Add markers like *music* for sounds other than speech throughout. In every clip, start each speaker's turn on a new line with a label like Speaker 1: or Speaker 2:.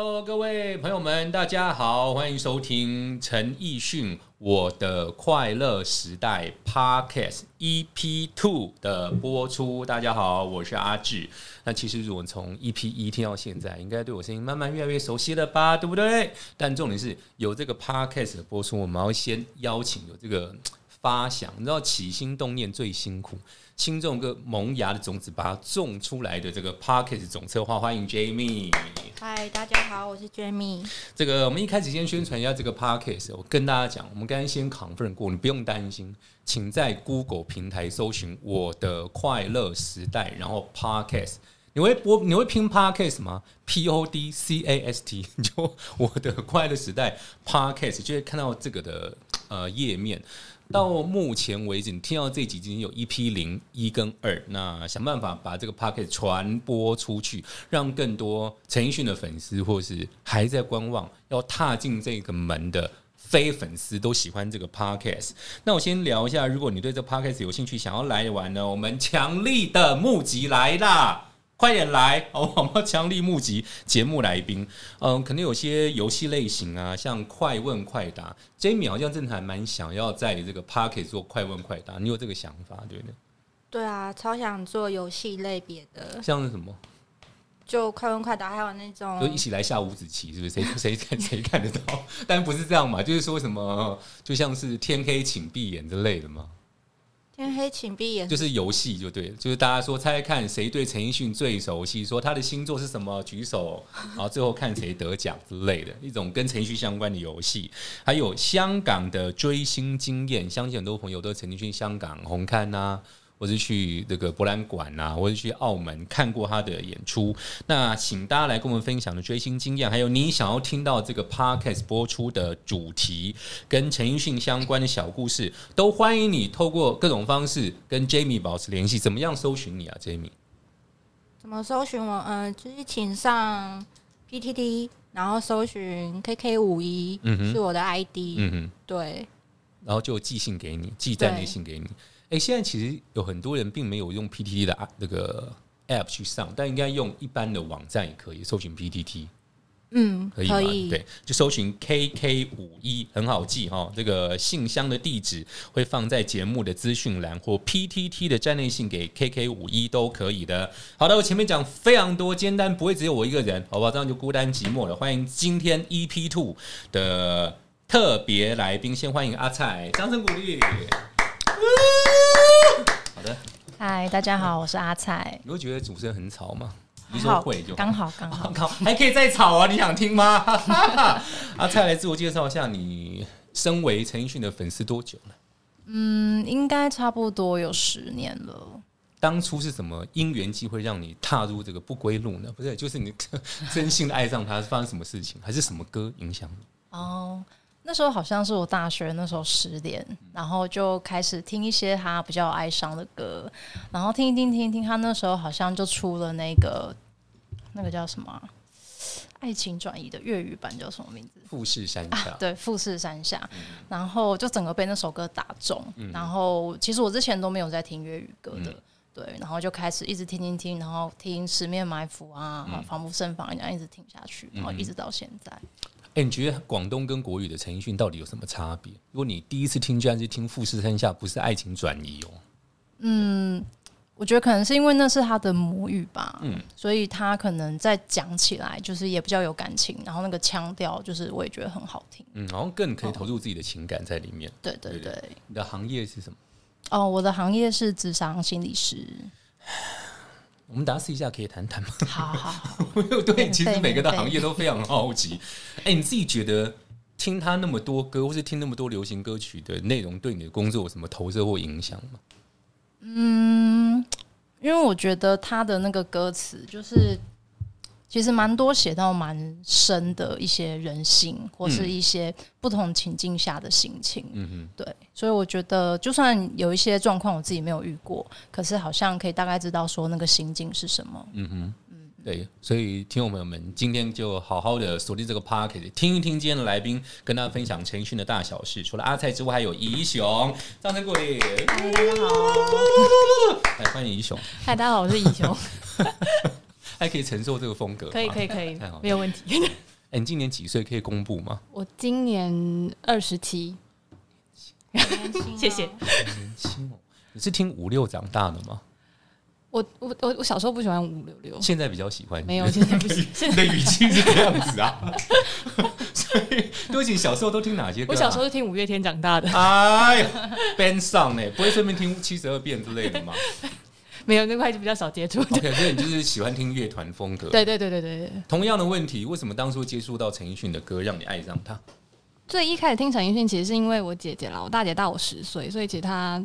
Speaker 1: Hello，各位朋友们，大家好，欢迎收听陈奕迅《我的快乐时代》Podcast EP Two 的播出。大家好，我是阿志。那其实如果从 EP 一听到现在，应该对我声音慢慢越来越熟悉了吧，对不对？但重点是有这个 Podcast 的播出，我们要先邀请有这个发想，你知道起心动念最辛苦。轻重个萌芽的种子，把它种出来的这个 Parkes 总策划，欢迎 Jamie。
Speaker 2: 嗨，大家好，我是 Jamie。
Speaker 1: 这个我们一开始先宣传一下这个 Parkes，我跟大家讲，我们刚刚先 confirm 过，你不用担心，请在 Google 平台搜寻“我的快乐时代”，然后 Parkes，你会播，你会拼 podcast 吗？P O D C A S T，*laughs* 就我的快乐时代 podcast 就会看到这个的呃页面。到目前为止，你听到这几集有 EP 零一跟二，那想办法把这个 p o c k e t 传播出去，让更多陈奕迅的粉丝，或是还在观望要踏进这个门的非粉丝都喜欢这个 podcast。那我先聊一下，如果你对这 podcast 有兴趣，想要来玩呢，我们强力的募集来啦！快点来！哦，我们强力募集节目来宾。嗯，可能有些游戏类型啊，像快问快答。Jamie 好像真的还蛮想要在这个 Park 做快问快答，你有这个想法对不对？
Speaker 2: 对啊，超想做游戏类别的，
Speaker 1: 像是什么？
Speaker 2: 就快问快答，还有那种
Speaker 1: 就一起来下五子棋，是不是？谁谁看谁看得到？*laughs* 但不是这样嘛，就是说什么，就像是天黑请闭眼之类的嘛。
Speaker 2: 天黑请闭眼，
Speaker 1: 就是游戏就对了，就是大家说猜猜看谁对陈奕迅最熟悉，说他的星座是什么，举手，然后最后看谁得奖之类的一种跟陈奕迅相关的游戏。还有香港的追星经验，相信很多朋友都曾经去香港红磡呐。或是去这个博览馆啊，或是去澳门看过他的演出。那请大家来跟我们分享的追星经验，还有你想要听到这个 podcast 播出的主题，跟陈奕迅相关的小故事，都欢迎你透过各种方式跟 Jamie 保持联系。怎么样搜寻你啊，Jamie？
Speaker 2: 怎么搜寻我？嗯，就是请上 PTT，然后搜寻 KK 五一，是我的 ID。嗯哼，对。
Speaker 1: 然后就寄信给你，寄站内信给你。哎，现在其实有很多人并没有用 PTT 的那个 App 去上，但应该用一般的网站也可以搜寻 PTT。
Speaker 2: 嗯，可以
Speaker 1: 吗？对，就搜寻 KK 五一，很好记哈。这个信箱的地址会放在节目的资讯栏，或 PTT 的站内信给 KK 五一都可以的。好的，我前面讲非常多，简单不会只有我一个人，好不好？这样就孤单寂寞了。欢迎今天 EP Two 的特别来宾，先欢迎阿菜，掌声鼓励。好的，
Speaker 3: 嗨，大家好，我是阿菜。
Speaker 1: 你会觉得主持人很吵吗？你说会就
Speaker 3: 刚好刚好，好 *laughs*
Speaker 1: 还可以再吵啊？你想听吗？*laughs* 阿菜来自我介绍一下，你身为陈奕迅的粉丝多久了？
Speaker 3: 嗯，应该差不多有十年了。
Speaker 1: 当初是什么因缘机会让你踏入这个不归路呢？不是，就是你 *laughs* 真心的爱上他，是发生什么事情，还是什么歌影响你？
Speaker 3: 哦。那时候好像是我大学那时候十点，然后就开始听一些他比较哀伤的歌，然后听一听听听，他那时候好像就出了那个那个叫什么《爱情转移》的粤语版，叫什么名字？
Speaker 1: 富士山下。
Speaker 3: 对，富士山下。然后就整个被那首歌打中，然后其实我之前都没有在听粤语歌的，对，然后就开始一直听听听，然后听《十面埋伏》啊，《防不胜防》这样一直听下去，然后一直到现在。
Speaker 1: 哎，你觉得广东跟国语的陈奕迅到底有什么差别？如果你第一次听，居然是听《富士山下》，不是爱情转移哦。
Speaker 3: 嗯，我觉得可能是因为那是他的母语吧。嗯，所以他可能在讲起来就是也比较有感情，然后那个腔调就是我也觉得很好听。
Speaker 1: 嗯，然后更可以投入自己的情感在里面。
Speaker 3: 对对对。
Speaker 1: 你的行业是什么？
Speaker 3: 哦，我的行业是智商心理师。*laughs*
Speaker 1: 我们大家试一下，可以谈谈吗？
Speaker 3: 好好，*laughs*
Speaker 1: 对，其实每个的行业都非常好奇。哎，你自己觉得听他那么多歌，或是听那么多流行歌曲的内容，对你的工作有什么投射或影响吗？
Speaker 3: 嗯，因为我觉得他的那个歌词就是。其实蛮多写到蛮深的一些人性，或是一些不同情境下的心情。嗯哼，对，所以我觉得，就算有一些状况我自己没有遇过，可是好像可以大概知道说那个心境是什么。嗯哼，
Speaker 1: 嗯，对，所以听众朋友们，今天就好好的锁定这个 pocket，听一听今天的来宾跟大家分享陈奕迅的大小事。除了阿蔡之外，还有怡雄，掌声鼓励。
Speaker 2: 嗨，大家好。
Speaker 1: 来欢迎怡雄。
Speaker 3: 嗨，大家好，我是怡雄。*laughs*
Speaker 1: 还可以承受这个风格？
Speaker 4: 可以可以可以
Speaker 1: 太好，
Speaker 4: 没有问题。*laughs*
Speaker 1: 哎，你今年几岁？可以公布吗？
Speaker 4: 我今年二十七，
Speaker 2: 年轻哦
Speaker 4: 谢谢。
Speaker 1: 年轻哦，你是听五六长大的吗？
Speaker 4: 我我我我小时候不喜欢五六六，
Speaker 1: 现在比较喜欢，
Speaker 4: 没有，现在不行。现 *laughs*
Speaker 1: 你
Speaker 4: 在
Speaker 1: 的语气是这样子啊。*laughs* 所以，对不起，小时候都听哪些歌、啊？
Speaker 4: 我小时候是听五月天长大的，
Speaker 1: 哎呀，band 上呢，不会顺便听七十二变之类的吗
Speaker 4: 没有那块就比较少接触。
Speaker 1: ？OK，所以你就是喜欢听乐团风格。*laughs*
Speaker 4: 对对对对对对。
Speaker 1: 同样的问题，为什么当初接触到陈奕迅的歌，让你爱上他？
Speaker 4: 最一开始听陈奕迅，其实是因为我姐姐啦，我大姐大我十岁，所以其实她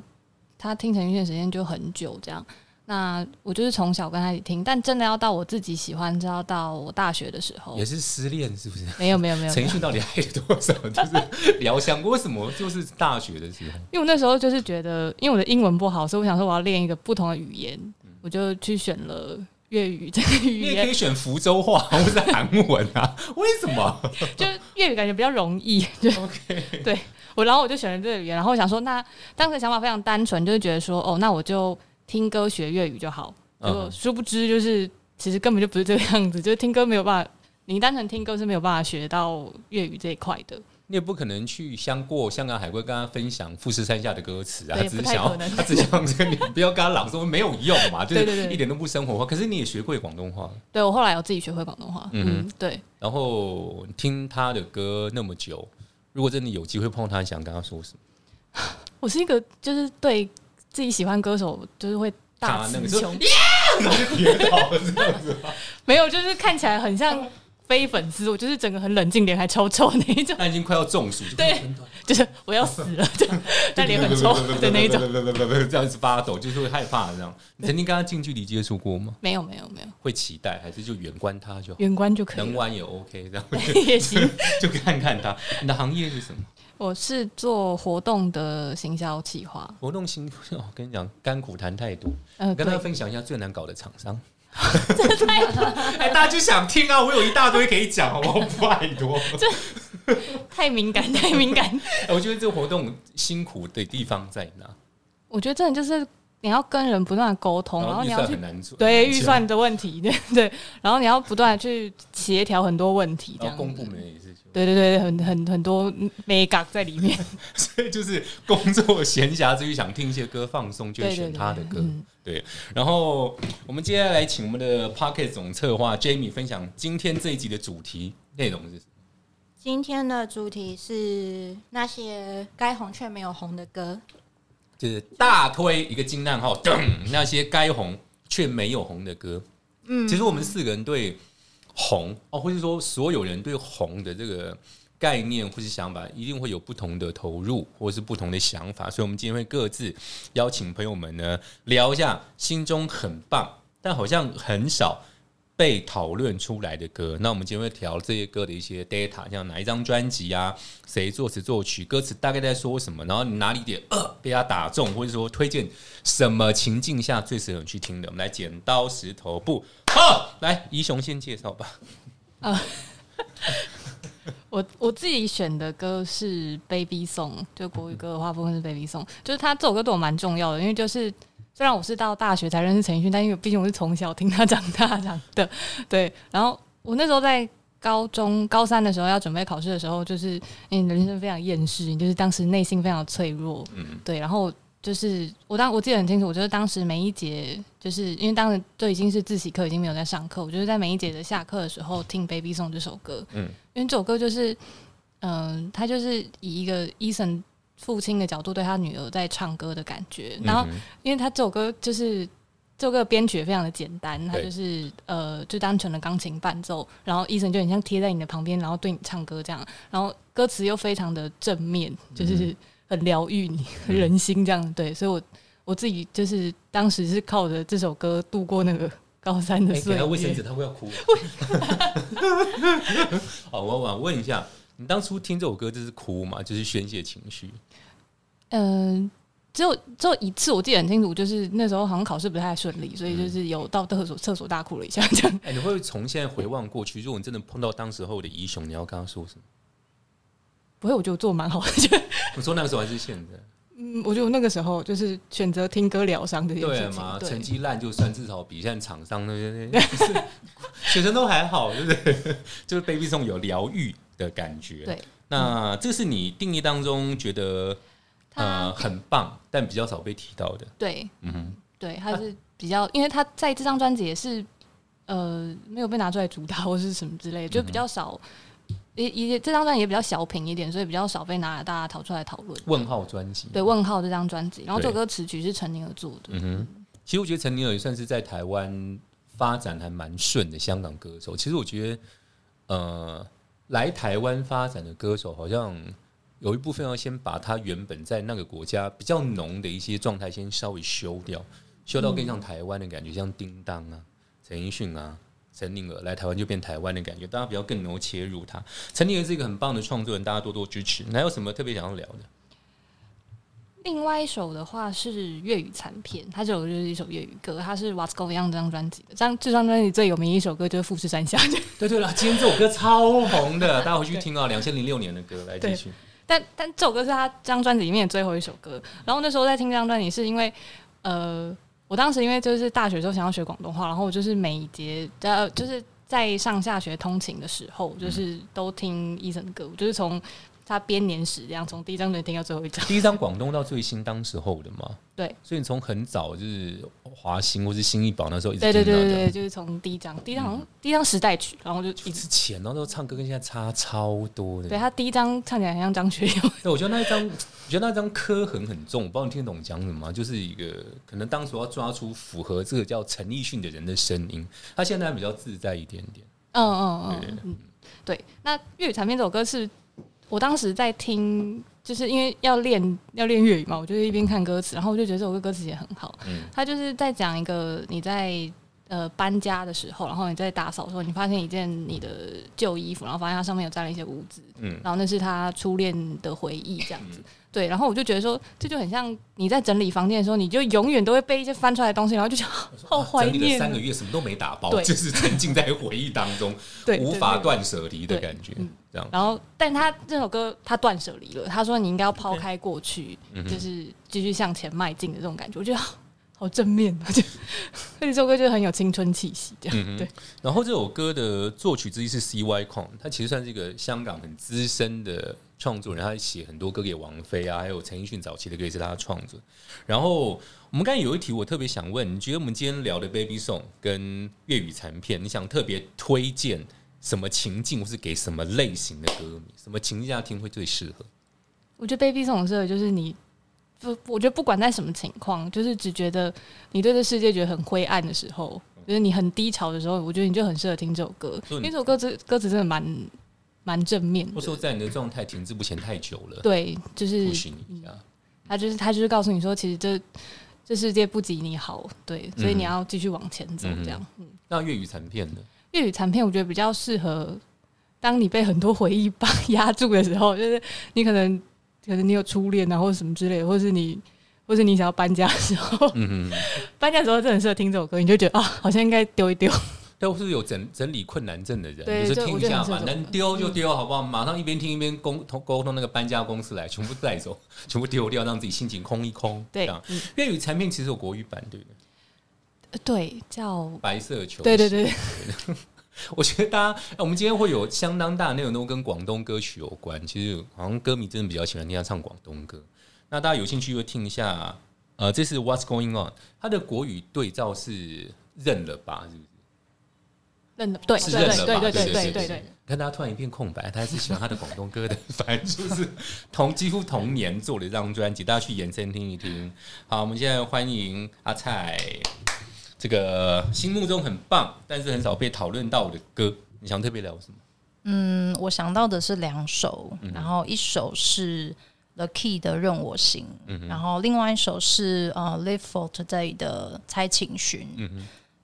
Speaker 4: 她听陈奕迅的时间就很久这样。那我就是从小跟他一起听，但真的要到我自己喜欢，就要到我大学的时候
Speaker 1: 也。是失恋是不是？
Speaker 4: 没有没有没有，
Speaker 1: 陈奕迅到底爱了多少？就是疗伤过，为什么就是大学的时候？
Speaker 4: 因为我那时候就是觉得，因为我的英文不好，所以我想说我要练一个不同的语言，我就去选了粤语这个语言
Speaker 1: 你也可以，选福州话或是韩文啊？*laughs* 为什么
Speaker 4: 就粤语感觉比较容易。就
Speaker 1: ？OK，
Speaker 4: 我，然后我就选了这个语言，然后我想说，那当时想法非常单纯，就是觉得说，哦，那我就听歌学粤语就好。结果
Speaker 1: 嗯
Speaker 4: 殊不知，就是其实根本就不是这个样子，*laughs* 就是听歌没有办法，你单纯听歌是没有办法学到粤语这一块的。
Speaker 1: 你也不可能去香过香港海归跟他分享富士山下的歌词啊，他只是想他只想跟你不要跟他朗诵，没有用嘛，*laughs* 就是一点都不生活化。可是你也学会广东话，
Speaker 4: 对我后来有自己学会广东话，
Speaker 1: 嗯
Speaker 4: 嗯，对，
Speaker 1: 然后听他的歌那么久，如果真的有机会碰他，想跟他说什么？*laughs*
Speaker 4: 我是一个就是对自己喜欢歌手就是会大词穷，
Speaker 1: 跌倒了这样子吗？
Speaker 4: 没有，就是看起来很像非粉丝，我就是整个很冷静，脸还超臭那一种，
Speaker 1: 他已经快要中暑，
Speaker 4: 对 *laughs* 就是我要死了这样，*laughs* 但脸很臭的那一种。*laughs*
Speaker 1: 这样子发抖，就是会害怕这样。你曾经跟他近距离接触过吗？
Speaker 4: 没有没有没有，
Speaker 1: 会期待还是就远观他就好？
Speaker 4: 远观就可以了，
Speaker 1: 能玩也 OK，这样
Speaker 4: 也行。
Speaker 1: 就看看他。你的行业是什么？
Speaker 4: 我是做活动的行销企划，
Speaker 1: 活动新哦，*laughs* 跟你讲，甘苦谈太多。
Speaker 4: 呃，
Speaker 1: 跟大家，分享一下最难搞的厂商。*laughs* *laughs* 哎，大家就想听啊！我有一大堆可以讲，好不好？拜托。
Speaker 4: 太敏感，太敏感。
Speaker 1: 哎我觉得这个活动辛苦的地方在哪？
Speaker 4: 我觉得真的就是你要跟人不断的沟通，然后
Speaker 1: 预
Speaker 4: 你要去
Speaker 1: 算很难做，
Speaker 4: 对预算的问题，对对，然后你要不断的去协调很多问题，
Speaker 1: 公部门也是，
Speaker 4: 对对对，很很很多美感在里面。*laughs*
Speaker 1: 所以就是工作闲暇之余想听一些歌放松，就选他的歌。
Speaker 4: 嗯
Speaker 1: 然后我们接下来请我们的 Pocket 总策划 Jamie 分享今天这一集的主题内容是什么？
Speaker 2: 今天的主题是那些该红却没有红的歌。
Speaker 1: 就是大推一个惊叹号，噔那些该红却没有红的歌。
Speaker 2: 嗯，
Speaker 1: 其实我们四个人对红哦，或者说所有人对红的这个概念或是想法，一定会有不同的投入或是不同的想法。所以，我们今天会各自邀请朋友们呢聊一下心中很棒，但好像很少被讨论出来的歌。那我们今天会调这些歌的一些 data，像哪一张专辑啊，谁作词作曲，歌词大概在说什么，然后你哪里点被他打中，或者说推荐什么情境下最适合去听的。我们来剪刀石头布，好，来怡雄先介绍吧。
Speaker 4: 啊我我自己选的歌是《Baby Song》，就国语歌的话，部分是《Baby Song》，就是他这首歌对我蛮重要的，因为就是虽然我是到大学才认识陈奕迅，但因为毕竟我是从小听他长大长的，对。然后我那时候在高中高三的时候要准备考试的时候，就是因为人生非常厌世，你就是当时内心非常脆弱，
Speaker 1: 嗯，
Speaker 4: 对。然后就是我当我记得很清楚，我觉得当时每一节就是因为当时都已经是自习课，已经没有在上课，我就是在每一节的下课的时候听《Baby Song》这首歌，
Speaker 1: 嗯。
Speaker 4: 嗯，因为这首歌就是，嗯、他就是以一个伊森父亲的角度对他女儿在唱歌的感觉，然后
Speaker 1: 嗯
Speaker 4: 因为他这首歌就是这首歌的编曲也非常的简单，它就是呃就单纯的钢琴伴奏，然后伊森就很像贴在你的旁边，然后对你唱歌这样，然后歌词又非常的正面，
Speaker 1: 嗯
Speaker 4: 就是很疗愈你人心这样，对，所以我我自己就是当时是靠着这首歌度过那个高三的
Speaker 1: 哎，
Speaker 4: 岁
Speaker 1: 给他卫生纸，他会要哭。*laughs* 好，我我问一下，你当初听这首歌就是哭嘛？就是宣泄情绪？
Speaker 4: 嗯、只有只有一次我记得很清楚，就是那时候好像考试不太顺利，所以就是有到厕所厕所大哭了一下这样。
Speaker 1: 哎，你会不会从现在回望过去，如果你真的碰到当时候的怡雄，你要跟他说什么？
Speaker 4: 不会，我觉得我做蛮好的，*laughs* 就
Speaker 1: 我说那个时候还是现在？
Speaker 4: 嗯，我觉得我那个时候就是选择听歌疗伤这件
Speaker 1: 对
Speaker 4: 事情
Speaker 1: 嘛，，
Speaker 4: 对
Speaker 1: 成绩烂就算，至少比现在厂商那些就是 *laughs* 学生都还好，对不对？*laughs* 就是 Baby Song 有疗愈的感觉。
Speaker 4: 对，
Speaker 1: 那这是你定义当中觉得呃很棒，但比较少被提到的。
Speaker 4: 对
Speaker 1: 嗯哼，
Speaker 4: 对，他是比较，因为他在这张专辑也是呃没有被拿出来主打或是什么之类的，就比较少。也也这张专辑也比较小品一点，所以比较少被拿来大家讨出来讨论。
Speaker 1: 问号专辑。
Speaker 4: 对，问号这张专辑，然后这首
Speaker 1: 对
Speaker 4: 歌词曲是陈宁儿做的。
Speaker 1: 嗯哼，其实我觉得陈宁儿也算是在台湾发展还蛮顺的香港歌手。其实我觉得，呃，来台湾发展的歌手，好像有一部分要先把他原本在那个国家比较浓的一些状态先稍微修掉，修到更像台湾的感觉，像叮当啊、陈奕迅啊。陈宁儿来台湾就变台湾的感觉，大家比较更能够切入他。陈宁儿是一个很棒的创作人，大家多多支持。你还有什么特别想要聊的？
Speaker 4: 另外一首的话是粤语残片，它这首就是一首粤语歌，它是 What's Going On 这张专辑的。这张这张专辑最有名的一首歌就是《富士山下》，
Speaker 1: 对对了，今天这首歌超红的，大家回去听啊，*laughs* 两千零六年的歌，来继续。
Speaker 4: 但但这首歌是他这张专辑里面的最后一首歌。然后那时候在听这张专辑，是因为呃，我当时因为就是大学时候想要学广东话，然后我就是每一节呃就是在上下学通勤的时候，就是都听 Eason 的歌，我就是从他编年史这样，从第一张专辑听到最后一张。
Speaker 1: 第一张广东到最新，当时候的嘛，
Speaker 4: 对，
Speaker 1: 所以你从很早就是华星或是新一宝那时候一直
Speaker 4: 对对
Speaker 1: 听到的
Speaker 4: 对对对，就是从第一张，第一张好像第一张时代曲，然后就一直
Speaker 1: 之前然后都唱歌跟现在差超多的。
Speaker 4: 对他第一张唱起来很像张学友，
Speaker 1: 对，我觉得那一张，我觉得那张刻痕很重，我不知道你听得懂讲什么吗？就是一个可能当时要抓出符合这个叫陈奕迅的人的声音，他现在比较自在一点点。
Speaker 4: 嗯嗯
Speaker 1: 对对
Speaker 4: 嗯嗯，对。那粤语残片这首歌是我当时在听，就是因为要练要练粤语嘛，我就一边看歌词，然后我就觉得这首歌歌词也很好。
Speaker 1: 嗯
Speaker 4: 他就是在讲一个你在呃搬家的时候，然后你在打扫的时候，你发现一件你的旧衣服，然后发现它上面有沾了一些污渍，
Speaker 1: 嗯
Speaker 4: 然后那是他初恋的回忆，这样子。对，然后我就觉得说，这就很像你在整理房间的时候，你就永远都会被一些翻出来的东西，然后就觉得好怀
Speaker 1: 整理了
Speaker 4: 念哦。
Speaker 1: 三个月，什么都没打包，就是沉浸在回忆当中，*laughs*
Speaker 4: 对，
Speaker 1: 无法断舍离的感觉
Speaker 4: 嗯。
Speaker 1: 这样，
Speaker 4: 然后，但他这首歌他断舍离了，他说你应该要抛开过去，
Speaker 1: 嗯
Speaker 4: 就是继续向前迈进的这种感觉，我觉得好 *laughs* 好正面而且而且这首歌就很有青春气息，这样、
Speaker 1: 嗯
Speaker 4: 对。
Speaker 1: 然后这首歌的作曲之一是 C.Y. Kong，他其实算是一个香港很资深的创作人，他写很多歌给王菲啊，还有陈奕迅早期的歌也是他的创作。然后我们刚才有一题我特别想问，你觉得我们今天聊的 Baby Song 跟粤语残片，你想特别推荐什么情境，或是给什么类型的歌迷，什么情境下听会最适合？
Speaker 4: 我觉得 Baby 这种事就是你，不，我觉得不管在什么情况，就是只觉得你对这世界觉得很灰暗的时候，就是你很低潮的时候，我觉得你就很适合听这首歌，因为这首歌词歌词真的蛮蛮正面
Speaker 1: 或者说。在你的状态停滞不前太久了，
Speaker 4: 对，就是
Speaker 1: 不许。
Speaker 4: 他就是他就是告诉你说，其实这这世界不及你好，对，所以
Speaker 1: 嗯
Speaker 4: 你要继续往前走，这样。嗯，
Speaker 1: 那粤语残片呢？
Speaker 4: 粤语残片我觉得比较适合，当你被很多回忆绑压住的时候，就是你可能可能你有初恋啊，或者什么之类的，或是你或是你想要搬家的时候，
Speaker 1: 嗯哼。*laughs*
Speaker 4: 搬家的时候真的很适合听这首歌，你就觉得啊，好像应该丢一丢。
Speaker 1: 都是有整整理困难症的人，
Speaker 4: 对
Speaker 1: 就是听一下嘛，能丢就丢，好不好？马上一边听一边沟通沟通那个搬家公司来，全部带走，全部丢掉，让自己心情空一空。
Speaker 4: 对
Speaker 1: 粤语产品其实有国语版，对不对？
Speaker 4: 呃对，叫
Speaker 1: 白色球，
Speaker 4: 对对对，*laughs*
Speaker 1: 我觉得大家，哎我们今天会有相当大的内容都跟广东歌曲有关。其实好像歌迷真的比较喜欢听他唱广东歌。那大家有兴趣就听一下，呃，这是 What's Going On，他的国语对照是认了吧？是不是？
Speaker 4: 认的，对
Speaker 1: 是认了吧？
Speaker 4: 对对对
Speaker 1: 对
Speaker 4: 对对对。
Speaker 1: 看大家突然一片空白，他还是喜欢他的广东歌的，*laughs* 反正就是同几乎同年做了这张专辑，大家去延伸听一听。好，我们现在欢迎阿蔡，这个心目中很棒，但是很少被讨论到的歌，你想特别聊什么？
Speaker 3: 嗯，我想到的是两首，
Speaker 1: 嗯
Speaker 3: 然后一首是 The Key 的《任我行》，
Speaker 1: 嗯
Speaker 3: 然后另外一首是呃 Live for Today 的《猜情寻》。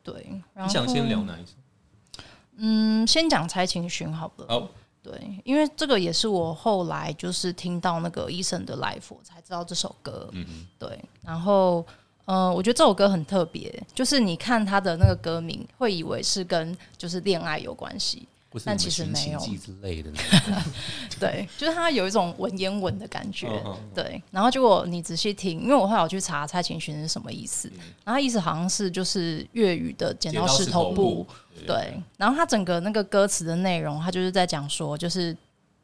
Speaker 3: 对，然后
Speaker 1: 你想先聊哪一首？
Speaker 3: 嗯，先讲《猜情寻》好了。
Speaker 1: 好，
Speaker 3: 对，因为这个也是我后来就是听到那个医生的 live 我才知道这首歌。
Speaker 1: 嗯哼，
Speaker 3: 对，然后呃，我觉得这首歌很特别，就是你看他的那个歌名，会以为是跟就是恋爱有关系，但其实没有。*laughs* 对，就是它有一种文言文的感觉。
Speaker 1: 嗯嗯
Speaker 3: 对，然后结果你仔细听，因为我后来我去查蔡琴寻是什么意思，
Speaker 1: 嗯
Speaker 3: 然后它意思好像是就是粤语的剪刀石头
Speaker 1: 布
Speaker 3: 布。，对，然后它整个那个歌词的内容，它就是在讲说，就是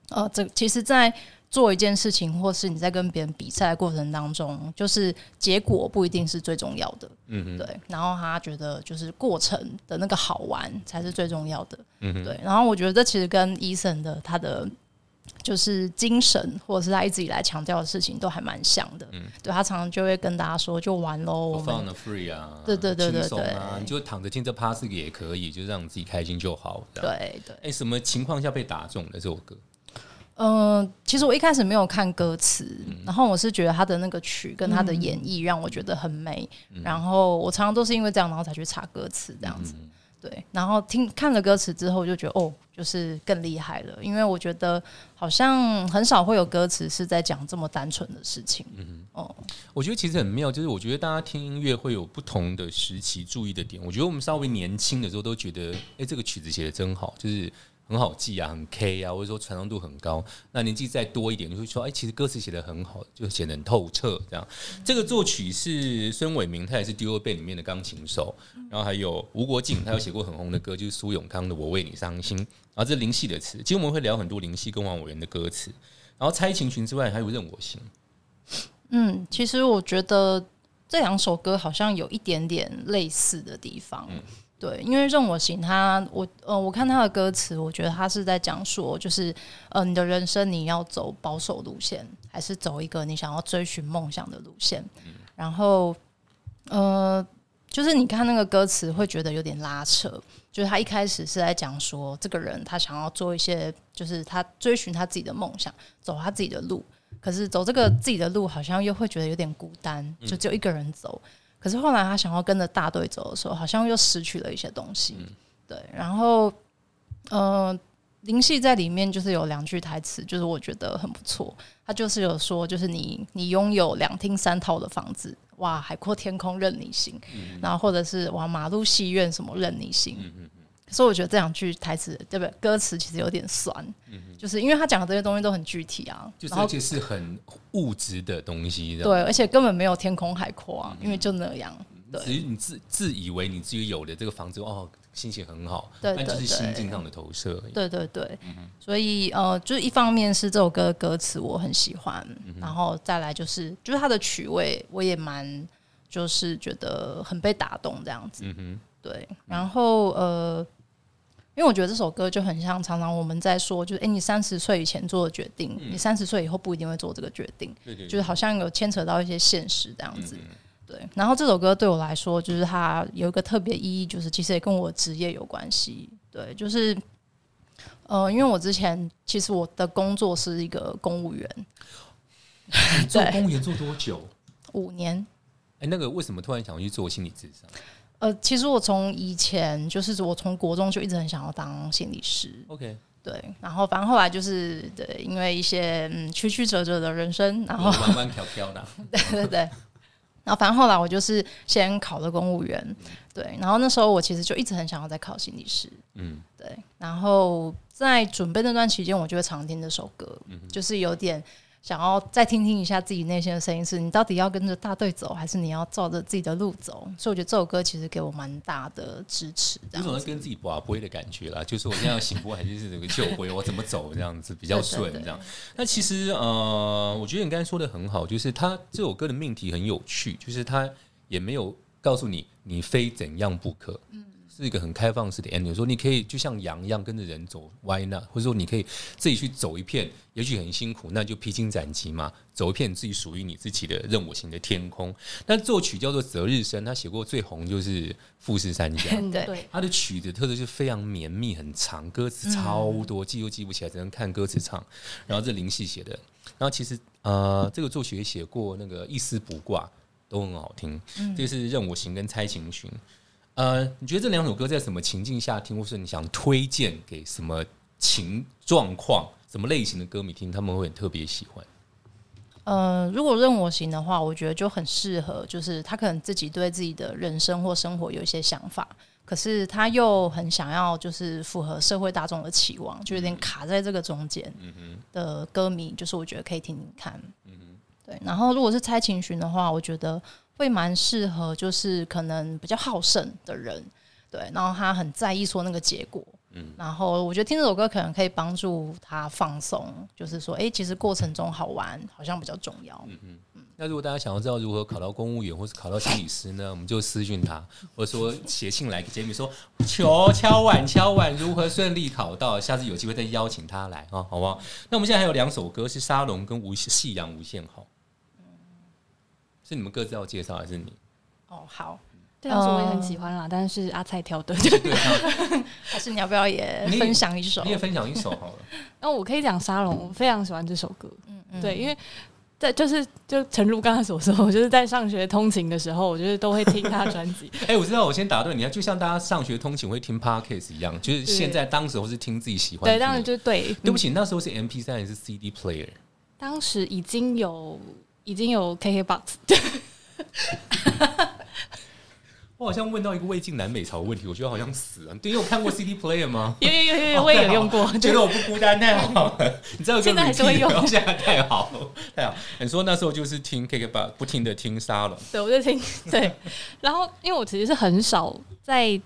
Speaker 3: 呃，这其实，在做一件事情，或是你在跟别人比赛的过程当中，就是结果不一定是最重要的，
Speaker 1: 嗯哼，
Speaker 3: 对。然后他觉得就是过程的那个好玩才是最重要的，
Speaker 1: 嗯哼，
Speaker 3: 对。然后我觉得这其实跟伊森的他的就是精神，或者是他一直以来强调的事情都还蛮像的。嗯对他常常就会跟大家说，就玩喽，我们
Speaker 1: 我放了 free 啊，
Speaker 3: 对对对对对
Speaker 1: 你就躺着听这 pass 也可以，就让你自己开心就好。
Speaker 3: 对对。
Speaker 1: 哎，什么情况下被打中的这首歌？
Speaker 3: 嗯，其实我一开始没有看歌词，然后我是觉得他的那个曲跟他的演绎让我觉得很美，然后我常常都是因为这样，然后才去查歌词这样子。对，然后听看了歌词之后，就觉得哦，就是更厉害了，因为我觉得好像很少会有歌词是在讲这么单纯的事情。嗯哦，
Speaker 1: 我觉得其实很妙，就是我觉得大家听音乐会有不同的时期注意的点。我觉得我们稍微年轻的时候都觉得，哎、这个曲子写的真好，就是很好记啊，很 K 啊，或者说传唱度很高。那年纪再多一点，就会说，哎、其实歌词写的很好，就写的很透彻。这样，这个作曲是孙伟明，他也是 Duo Band 里面的钢琴手。然后还有吴国敬，他有写过很红的歌，就是苏永康的《我为你伤心》。然后这是林夕的词，其实我们会聊很多林夕跟王伟元的歌词。然后猜情群之外，还有任我行。
Speaker 3: 嗯，其实我觉得这两首歌好像有一点点类似的地方。对，因为任我行他，我呃，我看他的歌词，我觉得他是在讲说，就是呃，你的人生你要走保守路线，还是走一个你想要追寻梦想的路线？然后呃，就是你看那个歌词会觉得有点拉扯，就是他一开始是在讲说，这个人他想要做一些，就是他追寻他自己的梦想，走他自己的路。可是走这个自己的路，好像又会觉得有点孤单，就只有一个人走。可是后来他想要跟着大队走的时候，好像又失去了一些东西。对，然后呃，林夕在里面就是有两句台词，就是我觉得很不错。他就是有说，就是你你拥有两厅三套的房子，哇，海阔天空任你行。然后或者是哇，马路戏院什么任你行。所以我觉得这两句台词，对不对？歌词其实有点酸，嗯就是因为他讲的这些东西都很具体啊，
Speaker 1: 就是而且是很物质的东西，
Speaker 3: 对，而且根本没有天空海阔啊，因为就那样。对
Speaker 1: 你自自以为你自己有的这个房子哦，心情很好，
Speaker 3: 对
Speaker 1: 但就是心境上的投射。
Speaker 3: 对对对，所以呃，就是一方面是这首歌的歌词我很喜欢，然后再来就是就是它的曲味我也蛮就是觉得很被打动这样子。
Speaker 1: 嗯哼，
Speaker 3: 对，然后呃，因为我觉得这首歌就很像常常我们在说，就是哎，诶你三十岁以前做的决定，你三十岁以后不一定会做这个决定，就是好像有牵扯到一些现实这样子。对，然后这首歌对我来说，就是它有一个特别意义，就是其实也跟我职业有关系。对，就是呃，因为我之前其实我的工作是一个公务员，
Speaker 1: 你做 *laughs* 公务员做多久？
Speaker 3: 五年。
Speaker 1: 哎，那个为什么突然想去做心理智商
Speaker 3: 呃，其实我从以前就是我从国中就一直很想要当心理师
Speaker 1: ，？OK，
Speaker 3: 对，然后反正后来就是对，因为一些嗯曲曲折折的人生，然后
Speaker 1: 弯弯飘飘的，*laughs*
Speaker 3: 对对对，然后反正后来我就是先考了公务员，对，然后那时候我其实就一直很想要再考心理师，
Speaker 1: 嗯，
Speaker 3: 对，然后在准备那段期间，我就会常听这首歌，就是有点想要再听听一下自己内心的声音，是你到底要跟着大队走，还是你要照着自己的路走？所以我觉得这首歌其实给我蛮大的支持，这
Speaker 1: 有种。跟自己把杯的感觉啦，就是我现在要醒波还是这个旧杯，我怎么走这样子比较顺这样。那其实呃，我觉得你刚才说的很好，就是他这首歌的命题很有趣，就是他也没有告诉你你非怎样不可，是一个很开放式的 ending，说你可以就像羊一样跟着人走，Why not？或者说你可以自己去走一片，也许很辛苦，那就披荆斩棘嘛，走一片自己属于你自己的任我行的天空。但作曲叫做泽日生，他写过最红就是富士山下。
Speaker 3: 对 *laughs*
Speaker 4: 对，
Speaker 1: 他的曲子特色是非常绵密、很长，歌词超多，记都记不起来，只能看歌词唱。然后这林夕写的，然后其实呃，这个作曲也写过那个一丝不挂，都很好听。这是任我行跟猜情寻。呃，你觉得这两首歌在什么情境下听，或是你想推荐给什么情状况、什么类型的歌迷听，他们会很特别喜欢？
Speaker 3: 呃，如果任我行的话，我觉得就很适合，就是他可能自己对自己的人生或生活有一些想法，可是他又很想要就是符合社会大众的期望，就有点卡在这个中间的歌迷，就是我觉得可以听听看。嗯对，然后如果是猜情寻的话，我觉得会蛮适合，就是可能比较好胜的人，对，然后他很在意说那个结果，嗯，然后我觉得听这首歌可能可以帮助他放松，就是说，哎，其实过程中好玩好像比较重要。嗯嗯
Speaker 1: 嗯。那如果大家想要知道如何考到公务员或是考到心理师呢，我们就私讯他，或者说写信来给杰米说，求敲碗敲碗如何顺利考到，下次有机会再邀请他来啊，好不好？那我们现在还有两首歌是沙龙跟无夕阳无限好。是你们各自要介绍，还是你？
Speaker 3: 哦，好，
Speaker 4: 这两首我也很喜欢啦，但是阿菜挑的，
Speaker 1: 对，*laughs*
Speaker 3: 还是你要不要也分享一首？
Speaker 1: 你也分享一首好了。*laughs*
Speaker 4: 那我可以讲沙龙，我非常喜欢这首歌。嗯嗯，对，因为在就是就陈如刚才所说，我就是在上学通勤的时候，我就是都会听他专辑。*laughs*
Speaker 1: 哎，我知道，我先打断你，就像大家上学通勤会听 podcast 一样，就是现在当时候是听自己喜欢。
Speaker 4: 对，当然就对。
Speaker 1: 对不起，那时候是 M P 三还是 C D player？
Speaker 4: 当时已经有。已经有 KK box，*laughs*
Speaker 1: 我好像问到一个魏晋南北朝的问题，我觉得好像死了。你有看过 CD player 吗？*laughs*
Speaker 4: 有有有有，我也有用过，
Speaker 1: 觉得我不孤单，太好了。*laughs* 你知道
Speaker 4: 现在还是会用，
Speaker 1: 现在太好太好。你说那时候就是听 KK box，不停的听沙龙，
Speaker 4: 对，我就听对。然后因为我其实是很少在。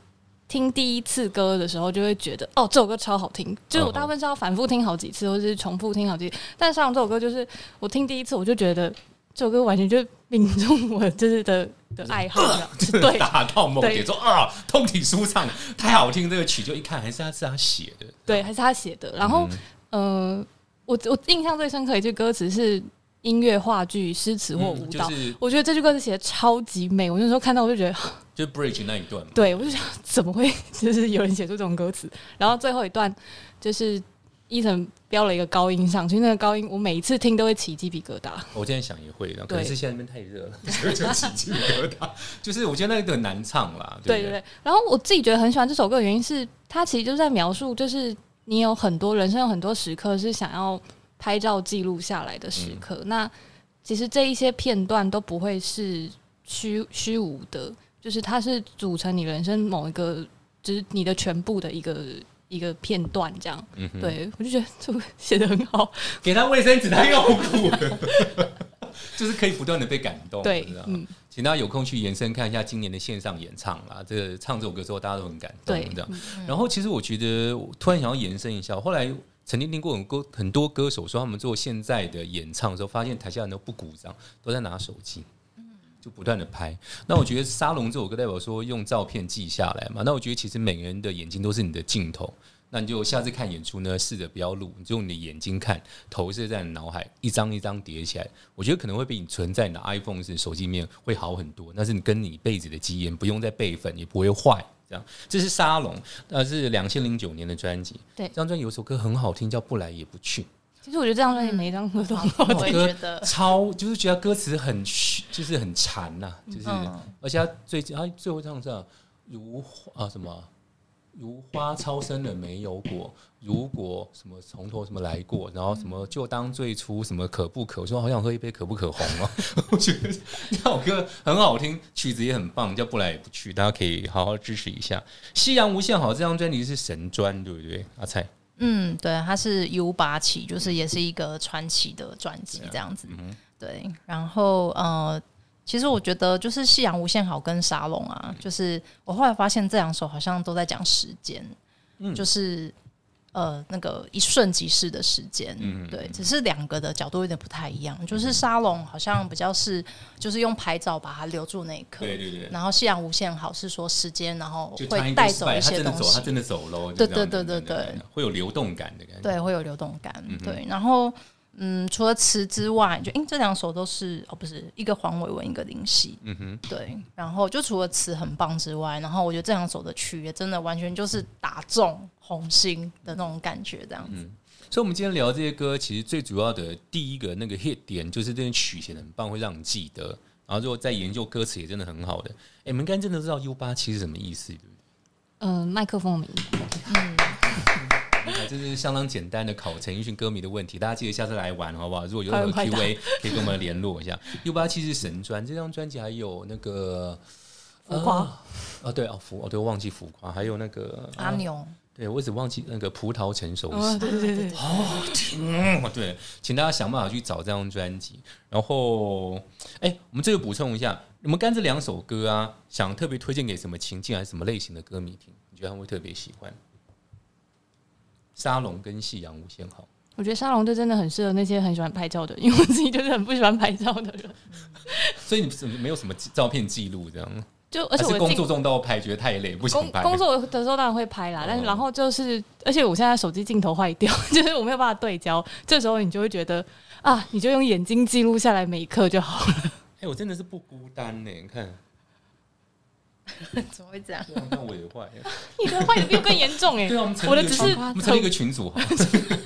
Speaker 4: 听第一次歌的时候，就会觉得哦，这首歌超好听。就是我大部分是要反复听好几次，或者是重复听好几次。但上这首歌，就是我听第一次，我就觉得这首歌完全就命中我就是的的爱好，*laughs* 对，
Speaker 1: 打到梦点，说啊，通体舒畅，太好听。这个曲就一看，还是他是他写的，
Speaker 4: 对，还是他写的。然后，呃，我我印象最深刻一句歌词是音乐、话剧、诗词或舞蹈。我觉得这句歌词写的超级美。我那时候看到，我就觉得。*gasps*
Speaker 1: 就 bridge 那一段，
Speaker 4: 对我就想 *laughs* 怎么会就是有人写出这种歌词，然后最后一段就是伊藤飙了一个高音上去，那个高音我每一次听都会起鸡皮疙瘩。
Speaker 1: 我今天想也会，可能是现在那边太热了，*laughs* 就起鸡皮疙瘩。*laughs* 就是我觉得那个很难唱啦，对对对。
Speaker 4: 然后我自己觉得很喜欢这首歌的原因是，它其实就是在描述，就是你有很多人生有很多时刻是想要拍照记录下来的时刻，那其实这一些片段都不会是虚虚无的。就是它是组成你人生某一个，就是你的全部的一个一个片段，这样。对我就觉得这个写的很好，
Speaker 1: 给他卫生纸他又哭，*laughs* 就是可以不断的被感动。
Speaker 4: 对，
Speaker 1: 嗯，请大家有空去延伸看一下今年的线上演唱啦。这个唱这首歌之后，大家都很感动，这样。然后其实我觉得，突然想要延伸一下，后来曾经听过很多很多歌手说，他们做现在的演唱的时候，发现台下人都不鼓掌，都在拿手机。就不断的拍，那我觉得沙龙这首歌代表说用照片记下来嘛，那我觉得其实每个人的眼睛都是你的镜头，那你就下次看演出呢，试着不要录，你就用你的眼睛看，投射在你脑海，一张一张叠起来，我觉得可能会比你存在你的 iPhone 是手机面会好很多，那是你跟你一辈子的基因，不用再备份，也不会坏，这样。这是沙龙，那是两千零九年的专辑，
Speaker 4: 对，
Speaker 1: 这张专辑有首歌很好听，叫不来也不去。
Speaker 4: 其实我觉得这张专辑每一张歌都很好听，
Speaker 1: 超就是觉得歌词很就是很馋呐，就是而且他最近他最后唱这如啊什么如花超生的没有果，如果什么从头什么来过，然后什么就当最初什么可不可，我说好想喝一杯可不可红啊！*laughs* 我觉得这首歌很好听，曲子也很棒，叫不来也不去，大家可以好好支持一下。夕阳无限好，这张专辑是神专，对不对？阿蔡。
Speaker 3: 嗯，对，它是 U 八七，就是也是一个传奇的专辑这样子。对，然后呃，其实我觉得就是《夕阳无限好》跟《沙龙》啊，就是我后来发现这两首好像都在讲时间，就是。呃，那个一瞬即逝的时间，嗯，对，只是两个的角度有点不太一样。就是沙龙好像比较是，就是用拍照把它留住那一刻，
Speaker 1: 对对对。
Speaker 3: 然后夕阳无限好是说时间，然后会带走一些东西，
Speaker 1: 他真的走喽，
Speaker 3: 对对对对对，
Speaker 1: 会有流动感的感觉，
Speaker 3: 对，会有流动感，对，然后。嗯，除了词之外，就因这两首都是哦，不是一个黄伟文，一个林夕，嗯哼，对。然后就除了词很棒之外，然后我觉得这两首的曲也真的完全就是打中红心的那种感觉，这样子。
Speaker 1: 所以，我们今天聊这些歌，其实最主要的第一个那个 hit 点就是这些曲写的很棒，会让你记得。然后，如果再研究歌词，也真的很好的。哎，你们应该真的知道 U 八七是什么意思，对不对？
Speaker 4: 嗯，麦克风名。嗯。
Speaker 1: 这是相当简单的考陈奕迅歌迷的问题，大家记得下次来玩好不好？如果有任何 Q A，可以跟我们联络一下。U 八七是神专，这张专辑还有那个
Speaker 4: 浮夸。
Speaker 1: 啊哦，对哦，浮哦，对，我忘记浮夸，还有那个
Speaker 3: 阿，牛，
Speaker 1: 对我只忘记那个葡萄成熟
Speaker 4: 哦，
Speaker 1: 时。
Speaker 4: 对对对对，
Speaker 1: 嗯，对，请大家想办法去找这张专辑。然后，哎，我们这个补充一下，你们刚这两首歌啊，想特别推荐给什么情境还是什么类型的歌迷听？你觉得他们会特别喜欢？沙龙跟夕阳无限好，
Speaker 4: 我觉得沙龙队真的很适合那些很喜欢拍照的人，因为我自己就是很不喜欢拍照的人。
Speaker 1: 所以你是没有什么照片记录这样，
Speaker 4: 就而且我
Speaker 1: 工作中都要拍，觉得太累不想拍。
Speaker 4: 工工作的时候当然会拍啦，但是
Speaker 1: 哦
Speaker 4: 然后就是，而且我现在手机镜头坏掉，*laughs* 就是我没有办法对焦，这时候你就会觉得啊，你就用眼睛记录下来每一刻就好了。
Speaker 1: 哎、我真的是不孤单呢，你看，*laughs*
Speaker 3: 怎么会这样？
Speaker 1: 那我也坏。*laughs*
Speaker 4: 你的坏的比我更严重哎、
Speaker 1: 对啊，我们
Speaker 4: 我的只是
Speaker 1: 我们成立一个群组，好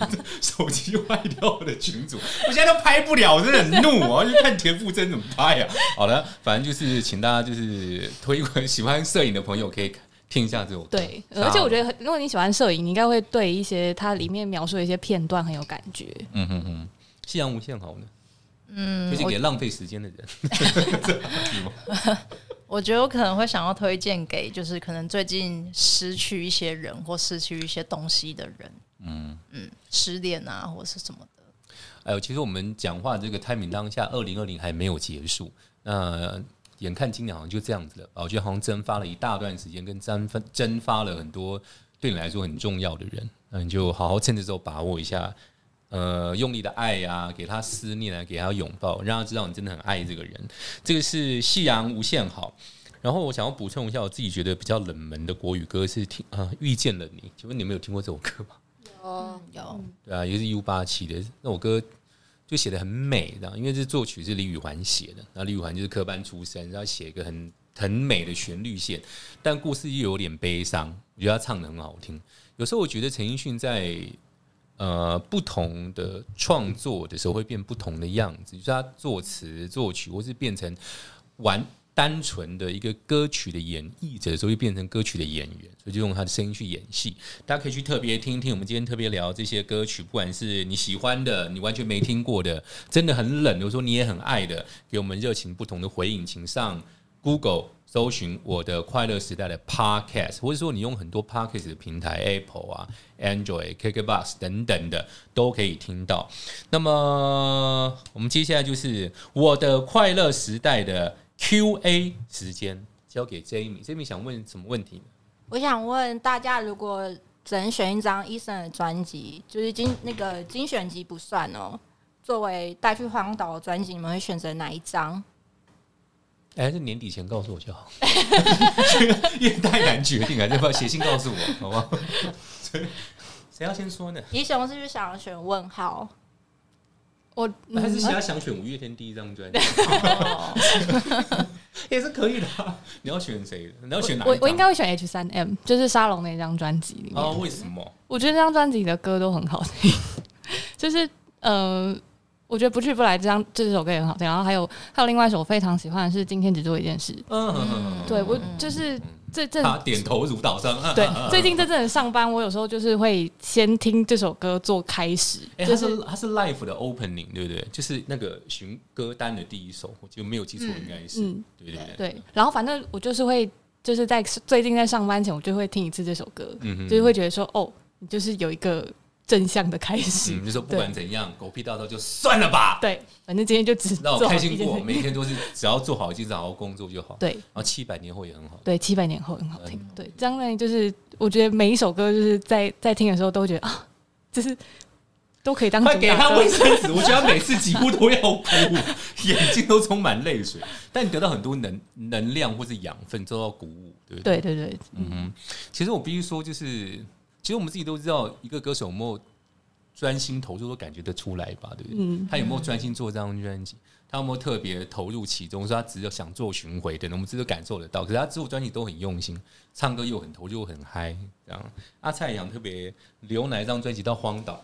Speaker 1: *laughs* 手机坏掉的群组，我现在都拍不了，我真的很怒，我要去看田馥甄怎么拍啊。好了，反正就是请大家就是推广喜欢摄影的朋友可以听一下这首歌。
Speaker 4: 对，而且我觉得，如果你喜欢摄影，你应该会对一些它里面描述的一些片段很有感觉。
Speaker 1: 嗯哼哼，夕阳无限好呢，
Speaker 3: 嗯
Speaker 1: 推荐给浪费时间的人。
Speaker 3: 我觉得我可能会想要推荐给，就是可能最近失去一些人或失去一些东西的人，
Speaker 1: 嗯。
Speaker 3: 嗯，失恋啊或是什么的。
Speaker 1: 哎呦，其实我们讲话这个 timing 当下，二零二零还没有结束，那眼看今年好像就这样子了？我觉得好像蒸发了一大段时间，跟蒸发蒸发了很多对你来说很重要的人，那你就好好趁这时候把握一下，呃，用力的爱呀、给他思念啊，给他拥抱，让他知道你真的很爱这个人。这个是夕阳无限好。然后我想要补充一下，我自己觉得比较冷门的国语歌是听啊、遇见了你，请问你们有听过这首歌吗？
Speaker 2: 有，
Speaker 3: 有，
Speaker 1: 对啊，也是 U 八七的那首歌，就写的很美，这样，因为这作曲是李宇环写的，那李宇环就是科班出身，然后写一个很很美的旋律线，但故事又有点悲伤，我觉得他唱的很好听。有时候我觉得陈奕迅在呃不同的创作的时候会变不同的样子，就是他作词作曲，或是变成完单纯的一个歌曲的演绎者的时候，会变成歌曲的演员，所以就用他的声音去演戏。大家可以去特别听一听，我们今天特别聊这些歌曲，不管是你喜欢的，你完全没听过的，真的很冷，有时候你也很爱的，给我们热情不同的回应，请上 Google 搜寻我的快乐时代的 Podcast，或者说你用很多 Podcast 的平台，Apple 啊、Android、KKBox 等等的都可以听到。那么我们接下来就是我的快乐时代的 Q&A 时间，交给 Jamie。Jamie 想问什么问题呢？
Speaker 2: 我想问大家，如果只能选一张 Eason 的专辑，就是精那个精选集不算哦，作为带去荒岛的专辑，你们会选择哪一张？
Speaker 1: 哎，还是年底前告诉我就好，因为太难决定了，要不要写信告诉我，好不好？谁 *laughs* 谁要先说呢？
Speaker 2: 一雄是不是想要选问号？
Speaker 4: 我
Speaker 1: 还是
Speaker 4: 嗯
Speaker 1: 想想选五月天第一张专辑，*laughs* *laughs* 也是可以的啊。你要选谁？你要选哪一张？
Speaker 4: 我我应该会选 H 三 M，就是沙龙那张专辑里面。
Speaker 1: 哦，为什么？
Speaker 4: 我觉得这张专辑的歌都很好听，就是呃，我觉得不去不来这张这首歌也很好听。然后还有还有另外一首我非常喜欢的是今天只做一件事，
Speaker 1: 嗯，
Speaker 4: 对我就是这这
Speaker 1: 他点头如捣伤。啊
Speaker 4: 对最近这阵子上班，我有时候就是会先听这首歌做开始，
Speaker 1: 哎，它
Speaker 4: 就是
Speaker 1: 是它是 life 的 opening，对不对？就是那个寻歌单的第一首，我就没有记错，应该是
Speaker 4: 嗯
Speaker 1: 对对对。
Speaker 4: 对。然后反正我就是会就是在最近在上班前，我就会听一次这首歌，
Speaker 1: 嗯哼
Speaker 4: 就是会觉得说哦，你就是有一个正向的开始，
Speaker 1: 嗯，就说不管怎样，狗屁到头就算了吧。
Speaker 4: 对，反正今天就只
Speaker 1: 让我开心过，每天都是只要做好一件事，好好工作就好。
Speaker 4: 对
Speaker 1: 然后七百年后也很好。
Speaker 4: 对，七百年后很好听。
Speaker 1: 嗯
Speaker 4: 对，这张靓颖就是我觉得每一首歌就是在在听的时候都觉得啊，就是都可以当
Speaker 1: 快给他卫生纸！我觉得他每次几乎都要哭，眼睛都充满泪水。但你得到很多能能量或是养分，受到鼓舞，对不对？
Speaker 4: 对对对，
Speaker 1: 嗯哼。其实我必须说，就是其实我们自己都知道，一个歌手有没有专心投入，都感觉得出来吧，对不对？
Speaker 4: 嗯，
Speaker 1: 他有没有专心做这张专辑？他有没有特别投入其中？说他只有想做巡回等等，我们这都感受得到。可是他做专辑都很用心，唱歌又很投入，又很嗨。这样，阿蔡也想特别留哪一张专辑到荒岛？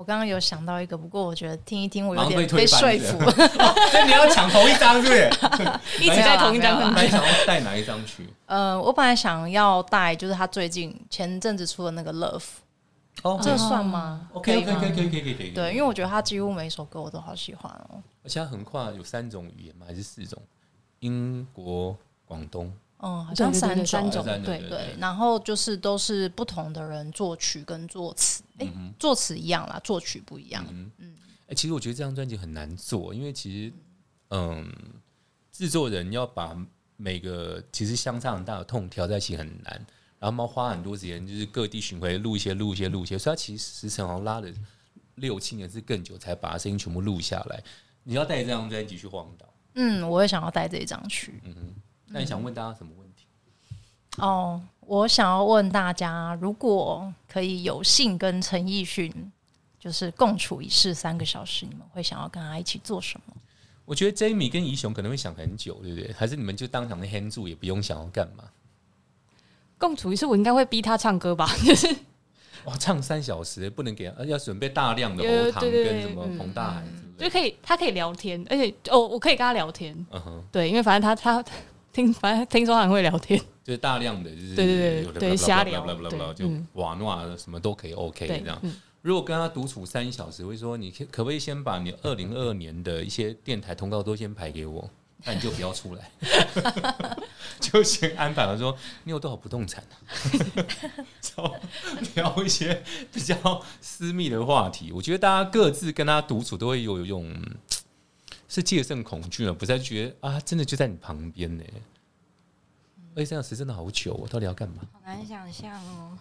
Speaker 3: 我刚刚有想到一个，不过我觉得听一听，我有点
Speaker 1: 被
Speaker 3: 说服
Speaker 1: 不。*laughs* 所以你要抢同一张，是不是？*laughs*
Speaker 4: 一直在同一张
Speaker 1: 你。想要带哪一张去？*laughs*
Speaker 3: 呃，我本来想要带，就是他最近前阵子出的那个《Love》，
Speaker 1: 哦
Speaker 3: 这算吗
Speaker 1: OK
Speaker 3: 可以
Speaker 1: 可以可以可以可以。
Speaker 3: 对，因为我觉得他几乎每一首歌我都好喜欢哦。
Speaker 1: 而且他横跨有三种语言嘛，还是四种？英国、广东、
Speaker 3: 嗯，好像三种，
Speaker 4: 三种对
Speaker 1: 对
Speaker 3: 对，然后就是都是不同的人作曲跟作词，哎、作词一样啦，作曲不一样。
Speaker 1: 嗯哎、其实我觉得这张专辑很难做，因为其实，嗯，制作人要把每个其实相差很大的痛调在一起很难，然后他们要花很多时间，就是各地巡回录一些、录一些、录一些，所以他其实时程好像拉了六七年是更久，才把声音全部录下来。你要带这张专辑去荒岛，
Speaker 3: 嗯，我也想要带这一张去。
Speaker 1: 那你想问大家什么问题？
Speaker 3: 哦，我想要问大家，如果可以有幸跟陈奕迅就是共处一室三个小时，你们会想要跟他一起做什么？
Speaker 1: 我觉得 Jamie 跟怡雄可能会想很久，对不对？还是你们就当场的 hand 住，也不用想要干嘛？
Speaker 4: 共处一室，我应该会逼他唱歌吧？*laughs* 就是
Speaker 1: 哇，唱三小时不能给他，要准备大量的
Speaker 4: 有
Speaker 1: 喉糖跟什么彭大海？
Speaker 4: 就是可以，他可以聊天，而且哦，我可以跟他聊天，
Speaker 1: 嗯哼，
Speaker 4: 对，因为反正他他听，反正听说他很会聊天，
Speaker 1: 就是大量的就是
Speaker 4: 对对对对瞎聊
Speaker 1: 就
Speaker 4: 嗯。
Speaker 1: 瓦诺啊什么都可以 OK
Speaker 4: 对
Speaker 1: 这样。
Speaker 4: 嗯。
Speaker 1: 如果跟他独处三小时，会说你可可不可以先把你二零二二年的一些电台通告都先排给我，那你就不要出来，*laughs* *laughs* 就先安排了说你有多少不动产、啊，*laughs* 然后聊一些比较私密的话题。我觉得大家各自跟他独处都会有一种是戒慎恐惧啊，不是觉得啊，真的就在你旁边呢、而且三小时真的好久、哦，到底要干嘛？
Speaker 2: 好难想象哦。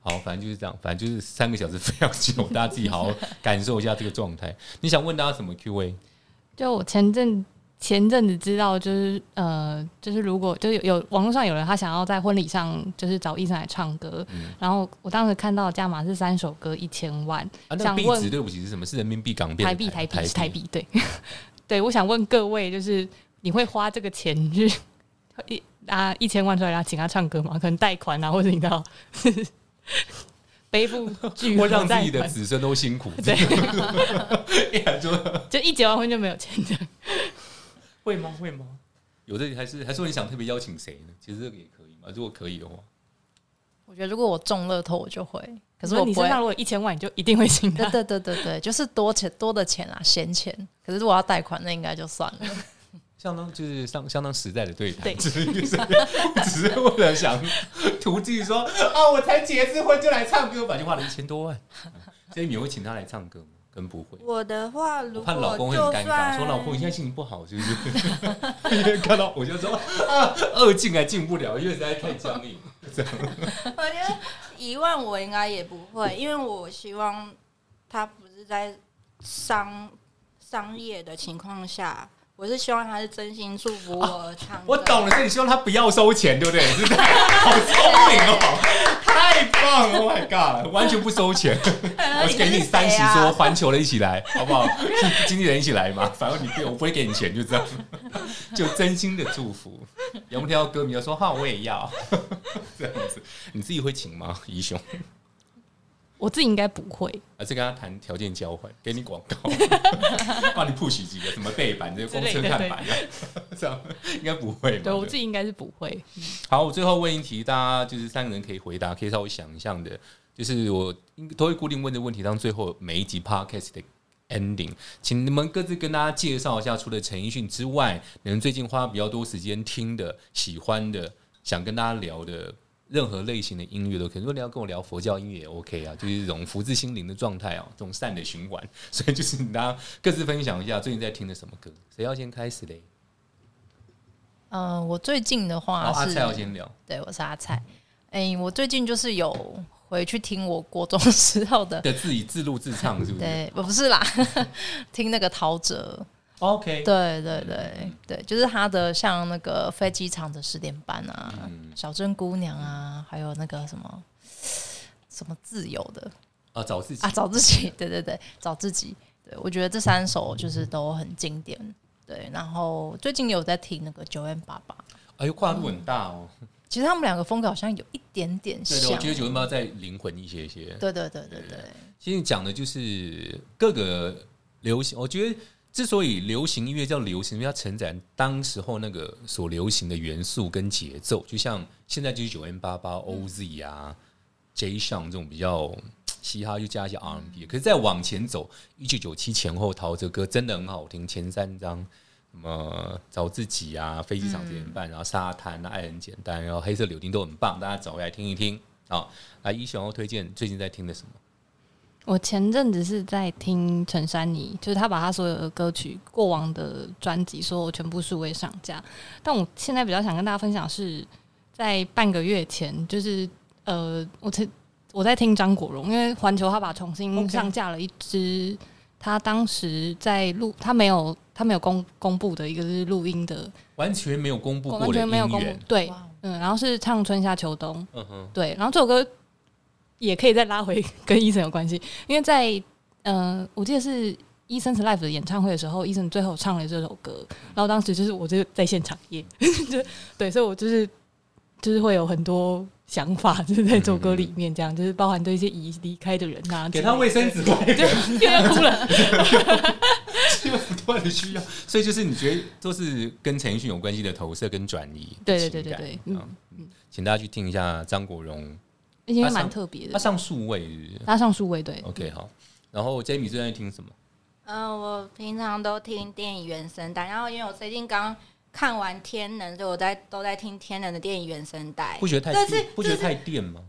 Speaker 1: 好，反正就是这样，反正就是三个小时非常久，大家自己好好感受一下这个状态。你想问大家什么 Q&A？
Speaker 4: 就我前阵前阵子知道，就是呃，就是如果就是有有网络上有人他想要在婚礼上就是找医生来唱歌，
Speaker 1: 嗯
Speaker 4: 然后我当时看到的价码是三首歌一千万，想问
Speaker 1: 对不起是什么？是人民币、港币、
Speaker 4: 台币台
Speaker 1: 台
Speaker 4: 币台币，对 *laughs* 对，我想问各位，就是你会花这个钱去 *laughs* 一啊一千万出来，然后请他唱歌吗？可能贷款啊，或者你知道 *laughs* 背负巨额
Speaker 1: 或让自己的，子孙都辛苦。
Speaker 4: 对，
Speaker 1: 一来就
Speaker 4: 就一结完婚就没有钱这样。
Speaker 1: 会吗？会吗？有的还是还是说你想特别邀请谁呢？其实这个也可以嘛，如果可以的话。
Speaker 3: 我觉得如果我中乐透，我就会。可是我不会
Speaker 4: 可是你身。上如果一千万，你就一定会请
Speaker 3: 对
Speaker 4: 他。
Speaker 3: 对 *laughs* 对对对，就是多钱多的钱啊，闲钱。可是如果要贷款，那应该就算了。
Speaker 1: 相当就是相相当实在的对待，
Speaker 4: 对
Speaker 1: 只是就是只是为了想图自己说啊，我才结次婚就来唱歌吧，就花了一千多万。*laughs* 所以你会请他来唱歌吗？跟不会。
Speaker 2: 我的话，如
Speaker 1: 我怕老公
Speaker 2: 果就
Speaker 1: 会很尴尬，
Speaker 2: 算
Speaker 1: 说老公你现在心情不好是不是？因为看到我就说啊，二进还进不了，因为实在太僵硬。这样
Speaker 2: 我觉得一万我应该也不会，因为我希望他不是在商商业的情况下，我是希望他是真心祝福我唱歌。
Speaker 1: 我懂了，所以你希望他不要收钱，对不对？是不是？好聪明哦，太棒了！Oh my god，完全不收钱，*laughs* 我给你三十说环球的一起来，好不好？*laughs* 经纪人一起来嘛，反正你不，我不会给你钱，就这样，就真心的祝福。有没有听到歌迷要说哈，我也要 *laughs* 这样子？你自己会请吗，怡雄？
Speaker 4: 我自己应该不会，
Speaker 1: 还是跟他谈条件交换，给你广告，*laughs* 帮你 push 几个什么背板、这个公车看板啊，这样应该不会吧？
Speaker 4: 对我自己应该是不会。
Speaker 1: 好，我最后问一题，大家就是三个人可以回答，可以稍微想一象的，就是我应都会固定问的问题，当最后每一集 podcast 的 ending，请你们各自跟大家介绍一下，除了陈奕迅之外，你们最近花比较多时间听的、喜欢的、想跟大家聊的。任何类型的音乐都可以，如果你要跟我聊佛教音乐也 OK 啊，就是这种福至心灵的状态啊，这种善的循环。所以就是大家各自分享一下最近在听的什么歌。谁要先开始嘞？
Speaker 3: 嗯、我最近的话
Speaker 1: 是，阿
Speaker 3: 是，
Speaker 1: 蔡要先聊。
Speaker 3: 对我是阿菜。哎、我最近就是有回去听我国中时候的，
Speaker 1: 的自己自录自唱是不是 *laughs*
Speaker 3: 对，我不是啦，*laughs* 听那个陶喆，
Speaker 1: ？OK，
Speaker 3: 对对对对，就是他的像那个飞机场的十点半啊，
Speaker 1: 嗯
Speaker 3: 小镇姑娘啊，还有那个什么什么自由的
Speaker 1: 啊，找自己
Speaker 3: 啊，找自己，*laughs* 对对对，找自己，对我觉得这三首就是都很经典。对，然后最近有在听那个九 N 八八，
Speaker 1: 哎呦，跨度很大哦。*laughs*
Speaker 3: 其实他们两个风格好像有一点点像。
Speaker 1: 我觉得九零八再灵魂一些些。
Speaker 3: 对对对对对，
Speaker 1: 其实讲的就是各个流行，我觉得之所以流行音乐叫流行，因为它承载当时候那个所流行的元素跟节奏，就像现在就是九 N 八八 OZ 啊、J 上这种比较嘻哈，就加一些 R&B。可是再往前走，一九九七前后，陶喆歌真的很好听，前三张什么找自己啊，飞机场几点半，然后沙滩啊，爱很简单，然后黑色柳丁都很棒，大家找回来听一听。好，来一雄要推荐最近在听的什么？
Speaker 4: 我前阵子是在听陈珊妮，就是她把她所有的歌曲、过往的专辑，所有全部数位上架。但我现在比较想跟大家分享是，在半个月前，就是呃，我曾我在听张国荣，因为环球他把重新上架了一支他当时在录，他没有他没有公公布的一个是录音的，
Speaker 1: 完全没有公布过的
Speaker 4: 完全没有公布，，对嗯，然后是唱春夏秋冬，
Speaker 1: 嗯哼，
Speaker 4: 对，然后这首歌也可以再拉回跟伊森有关系，因为在呃，我记得是伊森 's Life 的演唱会的时候，伊森最后唱了这首歌，然后当时就是我就在现场耶，*laughs* 就对，所以我就是就是会有很多想法，就是在这首歌里面，这样就是包含对一些已离开的人啊，
Speaker 1: 给他卫生纸，快点，*laughs*
Speaker 4: 又要哭了，*laughs*
Speaker 1: 因为不断的需要，所以就是你觉得都是跟陈奕迅有关系的投射跟转移
Speaker 4: 对，对对对对
Speaker 1: 嗯嗯，请大家去听一下张国荣，
Speaker 4: 而且蛮特别的，
Speaker 1: 他上数位是是
Speaker 4: 他上数位对
Speaker 1: ，，OK 好。然后 Jamie 最近在听什么？
Speaker 2: 嗯、我平常都听电影原声带，然后因为我最近刚看完《天能》，所以我在都在听《天能》的电影原声带
Speaker 1: 不。觉得太
Speaker 2: 这次
Speaker 1: 不觉得太电吗？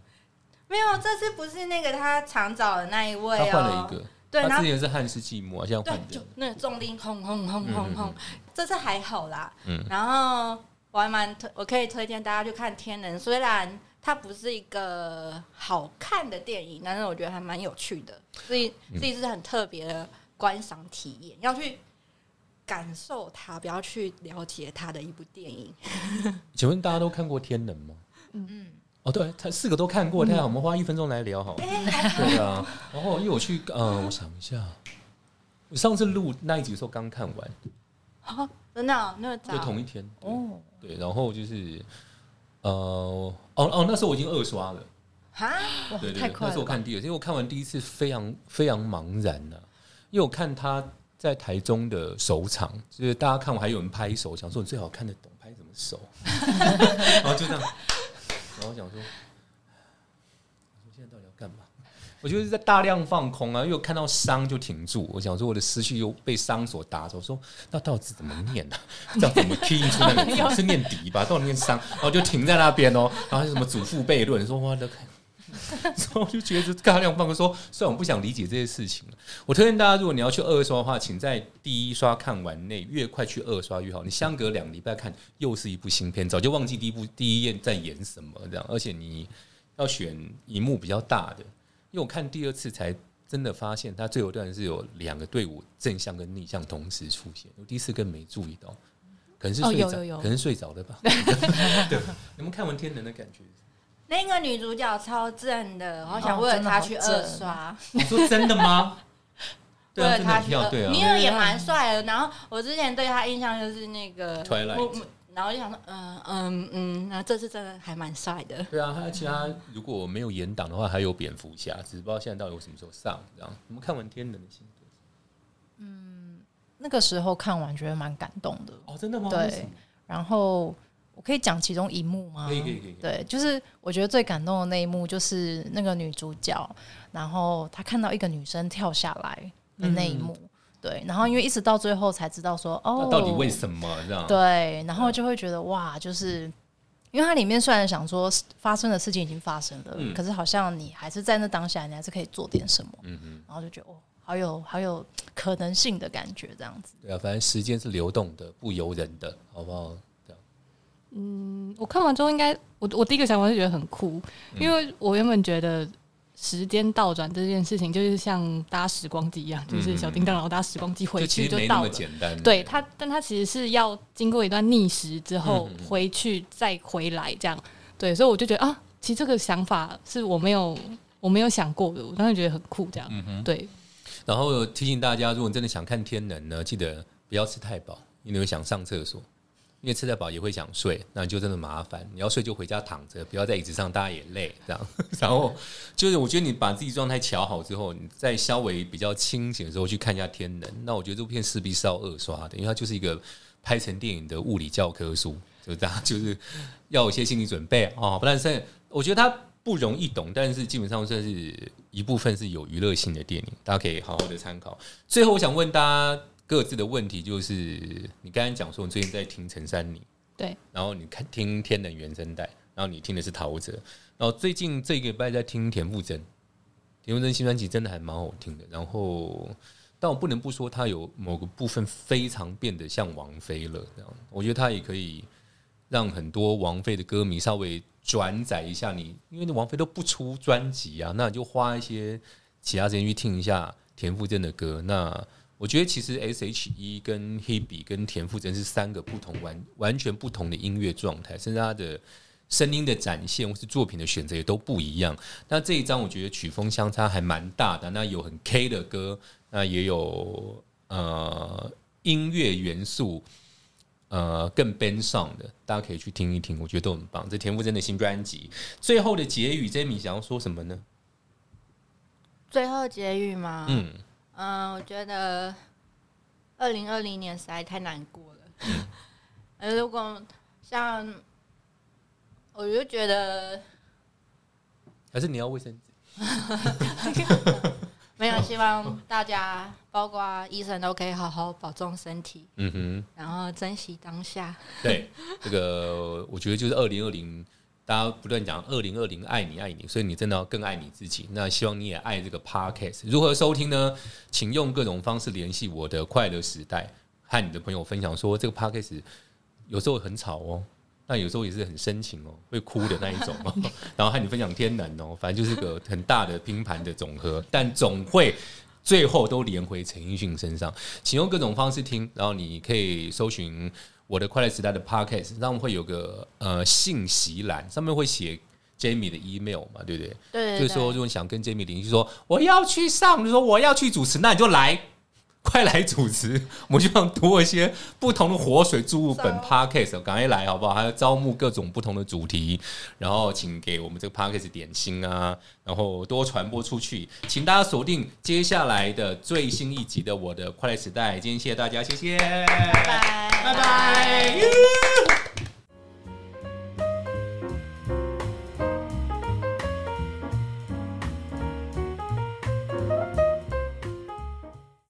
Speaker 2: 没有，这次不是那个他常找的那一位
Speaker 1: 他
Speaker 2: 哦，
Speaker 1: 换了一个，
Speaker 2: 对，然后
Speaker 1: 他之前是汉斯季默，现在
Speaker 2: 对
Speaker 1: 换，这
Speaker 2: 就。那个重音轰轰轰轰轰，这次还好啦。
Speaker 1: 嗯
Speaker 2: 然后我还蛮推，我可以推荐大家去看《天能》，虽然它不是一个好看的电影，但是我觉得还蛮有趣的，所以
Speaker 1: 嗯
Speaker 2: 这是很特别的观赏体验，要去感受它，不要去了解它的一部电影。*laughs*
Speaker 1: 请问大家都看过《天能》吗？
Speaker 2: 嗯嗯，
Speaker 1: 哦，对，他四个都看过，太好，我们花一分钟来聊好了。对啊，然后因为我去，嗯，我想一下，我上次录那一集的时候刚看完，
Speaker 2: 好，真的哦、那么早
Speaker 1: 就同一天。哦，
Speaker 3: 哦，
Speaker 1: 对，然后就是，呃，哦哦，那时候我已经二刷了。
Speaker 2: 哈，
Speaker 3: 哇
Speaker 1: 对对对，那
Speaker 3: 太快了吧，
Speaker 1: 时候我看第二次，因为我看完第一次非常非常茫然呐、因为我看他在台中的首场，就是大家看完还有人拍手，想说你最好看得懂拍什么手，*laughs* 然后就这样，然后想说，我说现在到底要干嘛？我就是在大量放空啊，因为我看到伤就停住，我想说我的思绪又被伤所打走，我说那到底怎么念呢、啊？*laughs* 这样怎么拼出那个字？是念敌吧？到底念伤？然后就停在那边哦，然后就什么祖父悖论，说哇的。*laughs* 所以我就觉得大量放空。说虽然我不想理解这些事情，我推荐大家，如果你要去二刷的话，请在第一刷看完内，越快去二刷越好。你相隔两个礼拜看，又是一部新片，早就忘记第一部第一页在演什么这样。而且你要选荧幕比较大的，因为我看第二次才真的发现，他最后一段是有两个队伍正向跟逆向同时出现，我第一次更没注意到，可能是
Speaker 4: 哦
Speaker 1: 睡着，
Speaker 4: 有有有
Speaker 1: 可能睡着了吧？*laughs* 对，你们看完《天能》的感觉？
Speaker 2: 那个女主角超正的，我好想
Speaker 3: 哦
Speaker 2: 为了她去二
Speaker 3: 正
Speaker 2: 刷。*laughs*
Speaker 1: 你说真的吗？*laughs*
Speaker 2: 为了他去尼。尔也蛮帅的。然后我之前对他印象就是那个
Speaker 1: Twilight
Speaker 2: 然后就想说，嗯嗯嗯，那这次真的还蛮帅的。
Speaker 1: 对啊，他其他如果没有延档的话，还有蝙蝠侠，只是不知道现在到底我什么时候上。这样，我们看完《天能》的心得
Speaker 3: 那个时候看完觉得蛮感动的。
Speaker 1: 哦，真的吗？
Speaker 3: 对然后我可以讲其中一幕吗？
Speaker 1: 可以可以可以可以
Speaker 3: 对，就是我觉得最感动的那一幕，就是那个女主角，然后她看到一个女生跳下来的那一幕。对，然后因为一直到最后才知道说，哦，
Speaker 1: 那到底为什么这样？
Speaker 3: 对，然后就会觉得哇，就是因为它里面虽然想说发生的事情已经发生了，
Speaker 1: 嗯
Speaker 3: 可是好像你还是在那当下，你还是可以做点什么，
Speaker 1: 嗯嗯，
Speaker 3: 然后就觉得哦，好有好有可能性的感觉，这样子。
Speaker 1: 对啊，反正时间是流动的，不由人的，好不好？这样
Speaker 4: 嗯，我看完之后应该，我我第一个想法是觉得很酷，
Speaker 1: 嗯
Speaker 4: 因为我原本觉得时间倒转这件事情就是像搭时光机一样，就是小叮当然后搭时光机回去就到了。
Speaker 1: 简单。
Speaker 4: 对它，但它其实是要经过一段逆时之后回去再回来这样。对，所以我就觉得啊，其实这个想法是我没有我没有想过的，我当时觉得很酷这样。对，
Speaker 1: 然后提醒大家，如果你真的想看《天能》呢，记得不要吃太饱，因为想上厕所。因为吃得饱也会想睡，那你就真的麻烦。你要睡就回家躺着，不要在椅子上，大家也累。这样，*laughs* 然后就是我觉得你把自己状态调好之后，你在稍微比较清醒的时候去看一下《天能》，那我觉得这部片势必是要二刷的，因为它就是一个拍成电影的物理教科书，就是大家就是要有些心理准备哦。不然是我觉得它不容易懂，但是基本上算是一部分是有娱乐性的电影，大家可以好好的参考。最后，我想问大家。各自的问题就是，你刚才讲说你最近在听陈珊妮，
Speaker 4: 对，
Speaker 1: 然后你看听天冷原声带，然后你听的是陶喆，然后最近这个礼拜在听田馥甄，田馥甄新专辑真的还蛮好听的，然后但我不能不说他有某个部分非常变得像王菲了，这样我觉得他也可以让很多王菲的歌迷稍微转载一下你，因为那王菲都不出专辑啊，那你就花一些其他时间去听一下田馥甄的歌。那我觉得其实 S.H.E 跟 Hebe 跟田馥甄是三个不同完完全不同的音乐状态，甚至他的声音的展现或是作品的选择也都不一样。那这一张我觉得曲风相差还蛮大的，那有很 K 的歌，那也有呃音乐元素。呃，更 band 上的，大家可以去听一听，我觉得都很棒。这田馥甄的新专辑，最后的结语，Jamie 想要说什么呢？
Speaker 2: 最后结语吗？
Speaker 1: 嗯，
Speaker 2: 嗯，我觉得二零二零年实在太难过了。呃，*laughs* 如果像，我就觉得
Speaker 1: 还是你要卫生纸？*laughs*
Speaker 2: 没有，希望大家，包括医生，都可以好好保重身体，
Speaker 1: 嗯哼。
Speaker 2: 然后珍惜当下。
Speaker 1: 对，这个我觉得就是二零二零，大家不断讲二零二零爱你爱你，所以你真的要更爱你自己。那希望你也爱这个 podcast。如何收听呢？请用各种方式联系我的快乐时代，和你的朋友分享说这个 podcast 有时候很吵哦，那有时候也是很深情哦，会哭的那一种哦。*laughs* 然后和你分享天然哦，反正就是个很大的拼盘的总和，但总会。最后都连回陈奕迅身上，请用各种方式听，然后你可以搜寻我的快乐时代的 podcast，上面会有个呃信息栏，上面会写 Jamie 的 email 嘛，对不对？
Speaker 2: 对
Speaker 1: 就是说，如果你想跟 Jamie 联系，说我要去上，就说我要去主持，那你就来，*laughs* 快来主持，我们就想多一些不同的活水注入本 podcast，赶快来好不好？还要招募各种不同的主题，然后请给我们这个 podcast 点心啊，然后多传播出去，请大家锁定接下来的最新一集的我的快乐时代。今天谢谢大家，谢谢，
Speaker 2: 拜拜，
Speaker 1: Bye bye.